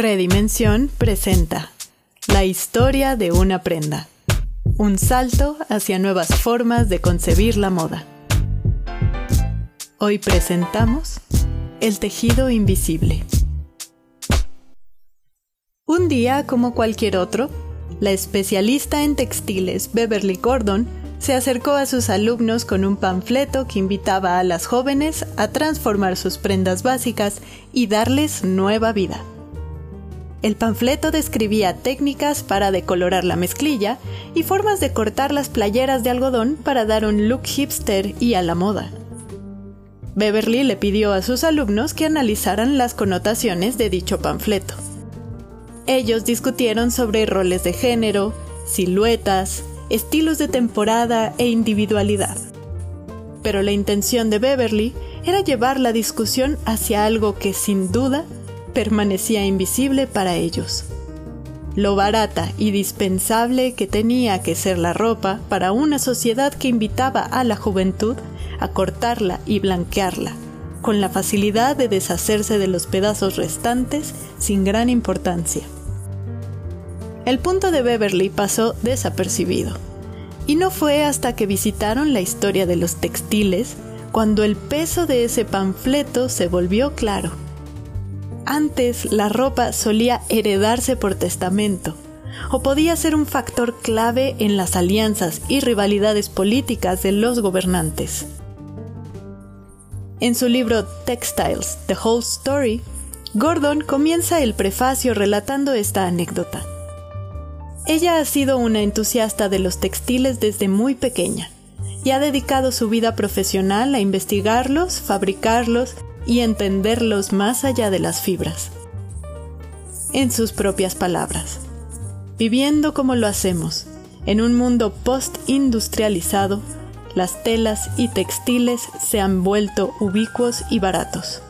Redimensión presenta La historia de una prenda. Un salto hacia nuevas formas de concebir la moda. Hoy presentamos El tejido invisible. Un día como cualquier otro, la especialista en textiles Beverly Gordon se acercó a sus alumnos con un panfleto que invitaba a las jóvenes a transformar sus prendas básicas y darles nueva vida. El panfleto describía técnicas para decolorar la mezclilla y formas de cortar las playeras de algodón para dar un look hipster y a la moda. Beverly le pidió a sus alumnos que analizaran las connotaciones de dicho panfleto. Ellos discutieron sobre roles de género, siluetas, estilos de temporada e individualidad. Pero la intención de Beverly era llevar la discusión hacia algo que sin duda permanecía invisible para ellos. Lo barata y dispensable que tenía que ser la ropa para una sociedad que invitaba a la juventud a cortarla y blanquearla, con la facilidad de deshacerse de los pedazos restantes sin gran importancia. El punto de Beverly pasó desapercibido, y no fue hasta que visitaron la historia de los textiles cuando el peso de ese panfleto se volvió claro. Antes la ropa solía heredarse por testamento, o podía ser un factor clave en las alianzas y rivalidades políticas de los gobernantes. En su libro Textiles, The Whole Story, Gordon comienza el prefacio relatando esta anécdota. Ella ha sido una entusiasta de los textiles desde muy pequeña y ha dedicado su vida profesional a investigarlos, fabricarlos y entenderlos más allá de las fibras. En sus propias palabras, viviendo como lo hacemos, en un mundo post-industrializado, las telas y textiles se han vuelto ubicuos y baratos.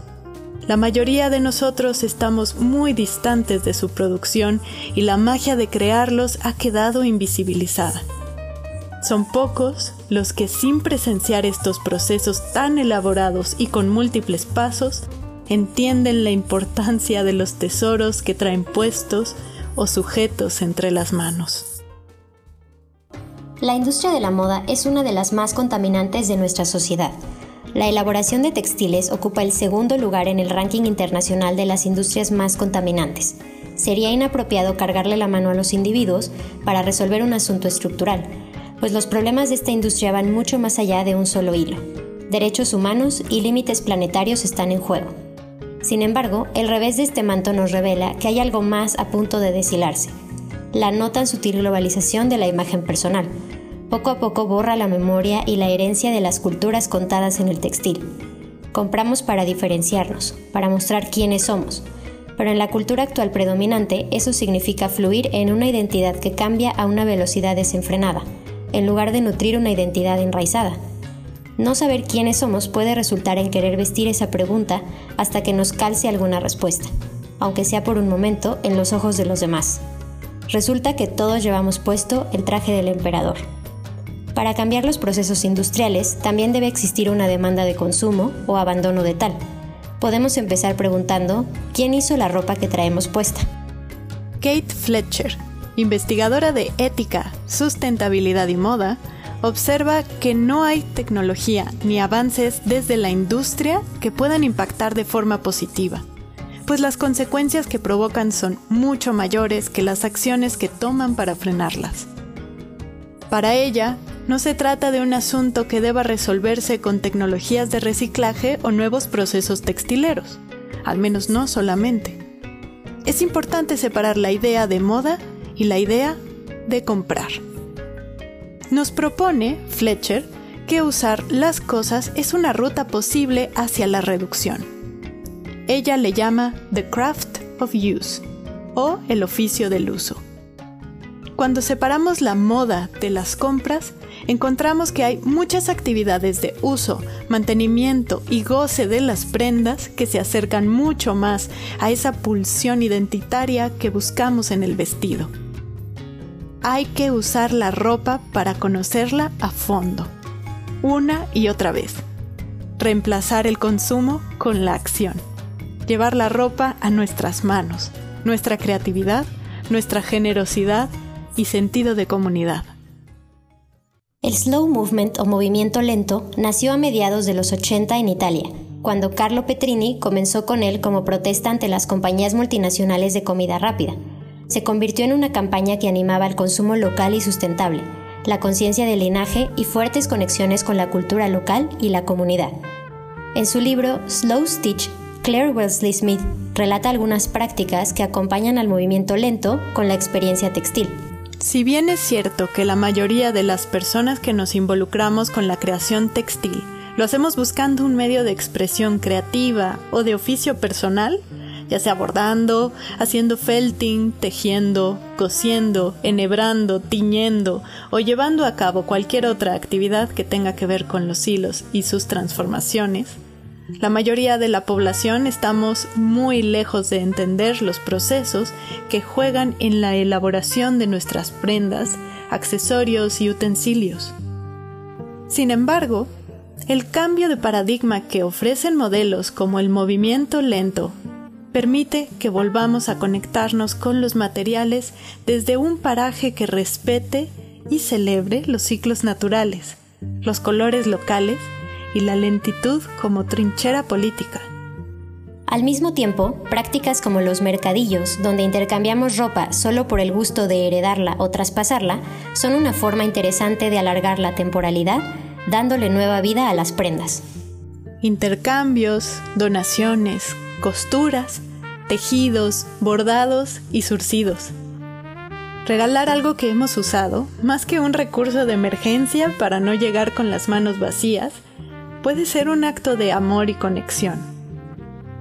La mayoría de nosotros estamos muy distantes de su producción y la magia de crearlos ha quedado invisibilizada. Son pocos los que sin presenciar estos procesos tan elaborados y con múltiples pasos, entienden la importancia de los tesoros que traen puestos o sujetos entre las manos. La industria de la moda es una de las más contaminantes de nuestra sociedad. La elaboración de textiles ocupa el segundo lugar en el ranking internacional de las industrias más contaminantes. Sería inapropiado cargarle la mano a los individuos para resolver un asunto estructural, pues los problemas de esta industria van mucho más allá de un solo hilo. Derechos humanos y límites planetarios están en juego. Sin embargo, el revés de este manto nos revela que hay algo más a punto de deshilarse. La no tan sutil globalización de la imagen personal. Poco a poco borra la memoria y la herencia de las culturas contadas en el textil. Compramos para diferenciarnos, para mostrar quiénes somos, pero en la cultura actual predominante eso significa fluir en una identidad que cambia a una velocidad desenfrenada en lugar de nutrir una identidad enraizada. No saber quiénes somos puede resultar en querer vestir esa pregunta hasta que nos calce alguna respuesta, aunque sea por un momento en los ojos de los demás. Resulta que todos llevamos puesto el traje del emperador. Para cambiar los procesos industriales también debe existir una demanda de consumo o abandono de tal. Podemos empezar preguntando, ¿quién hizo la ropa que traemos puesta? Kate Fletcher, investigadora de ética, sustentabilidad y moda, observa que no hay tecnología ni avances desde la industria que puedan impactar de forma positiva, pues las consecuencias que provocan son mucho mayores que las acciones que toman para frenarlas. Para ella, no se trata de un asunto que deba resolverse con tecnologías de reciclaje o nuevos procesos textileros, al menos no solamente. Es importante separar la idea de moda y la idea de comprar. Nos propone Fletcher que usar las cosas es una ruta posible hacia la reducción. Ella le llama The Craft of Use o el oficio del uso. Cuando separamos la moda de las compras, encontramos que hay muchas actividades de uso, mantenimiento y goce de las prendas que se acercan mucho más a esa pulsión identitaria que buscamos en el vestido hay que usar la ropa para conocerla a fondo, una y otra vez. Reemplazar el consumo con la acción. Llevar la ropa a nuestras manos, nuestra creatividad, nuestra generosidad y sentido de comunidad. El slow movement o movimiento lento nació a mediados de los 80 en Italia, cuando Carlo Petrini comenzó con él como protesta ante las compañías multinacionales de comida rápida. Se convirtió en una campaña que animaba el consumo local y sustentable, la conciencia del linaje y fuertes conexiones con la cultura local y la comunidad. En su libro Slow Stitch, Claire Wellesley Smith relata algunas prácticas que acompañan al movimiento lento con la experiencia textil. Si bien es cierto que la mayoría de las personas que nos involucramos con la creación textil lo hacemos buscando un medio de expresión creativa o de oficio personal, ya sea bordando, haciendo felting, tejiendo, cosiendo, enhebrando, tiñendo o llevando a cabo cualquier otra actividad que tenga que ver con los hilos y sus transformaciones, la mayoría de la población estamos muy lejos de entender los procesos que juegan en la elaboración de nuestras prendas, accesorios y utensilios. Sin embargo, el cambio de paradigma que ofrecen modelos como el movimiento lento permite que volvamos a conectarnos con los materiales desde un paraje que respete y celebre los ciclos naturales, los colores locales y la lentitud como trinchera política. Al mismo tiempo, prácticas como los mercadillos, donde intercambiamos ropa solo por el gusto de heredarla o traspasarla, son una forma interesante de alargar la temporalidad, dándole nueva vida a las prendas. Intercambios, donaciones, costuras, tejidos, bordados y surcidos. Regalar algo que hemos usado, más que un recurso de emergencia para no llegar con las manos vacías, puede ser un acto de amor y conexión.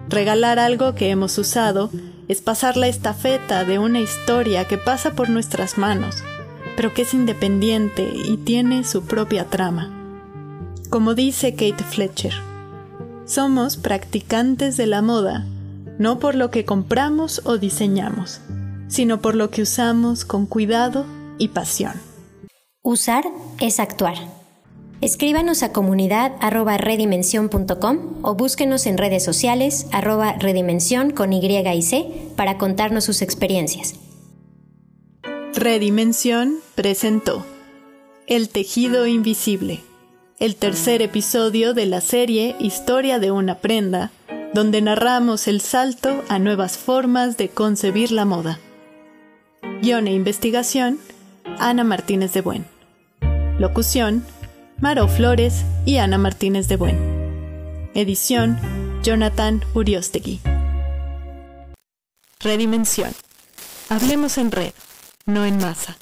Regalar algo que hemos usado es pasar la estafeta de una historia que pasa por nuestras manos, pero que es independiente y tiene su propia trama. Como dice Kate Fletcher, somos practicantes de la moda, no por lo que compramos o diseñamos, sino por lo que usamos con cuidado y pasión. Usar es actuar. Escríbanos a comunidad redimensión.com o búsquenos en redes sociales arroba redimensión con Y y C para contarnos sus experiencias. Redimensión presentó El tejido invisible el tercer episodio de la serie Historia de una prenda, donde narramos el salto a nuevas formas de concebir la moda. Guión e investigación, Ana Martínez de Buen. Locución, Maro Flores y Ana Martínez de Buen. Edición, Jonathan Uriostegui. Redimensión. Hablemos en red, no en masa.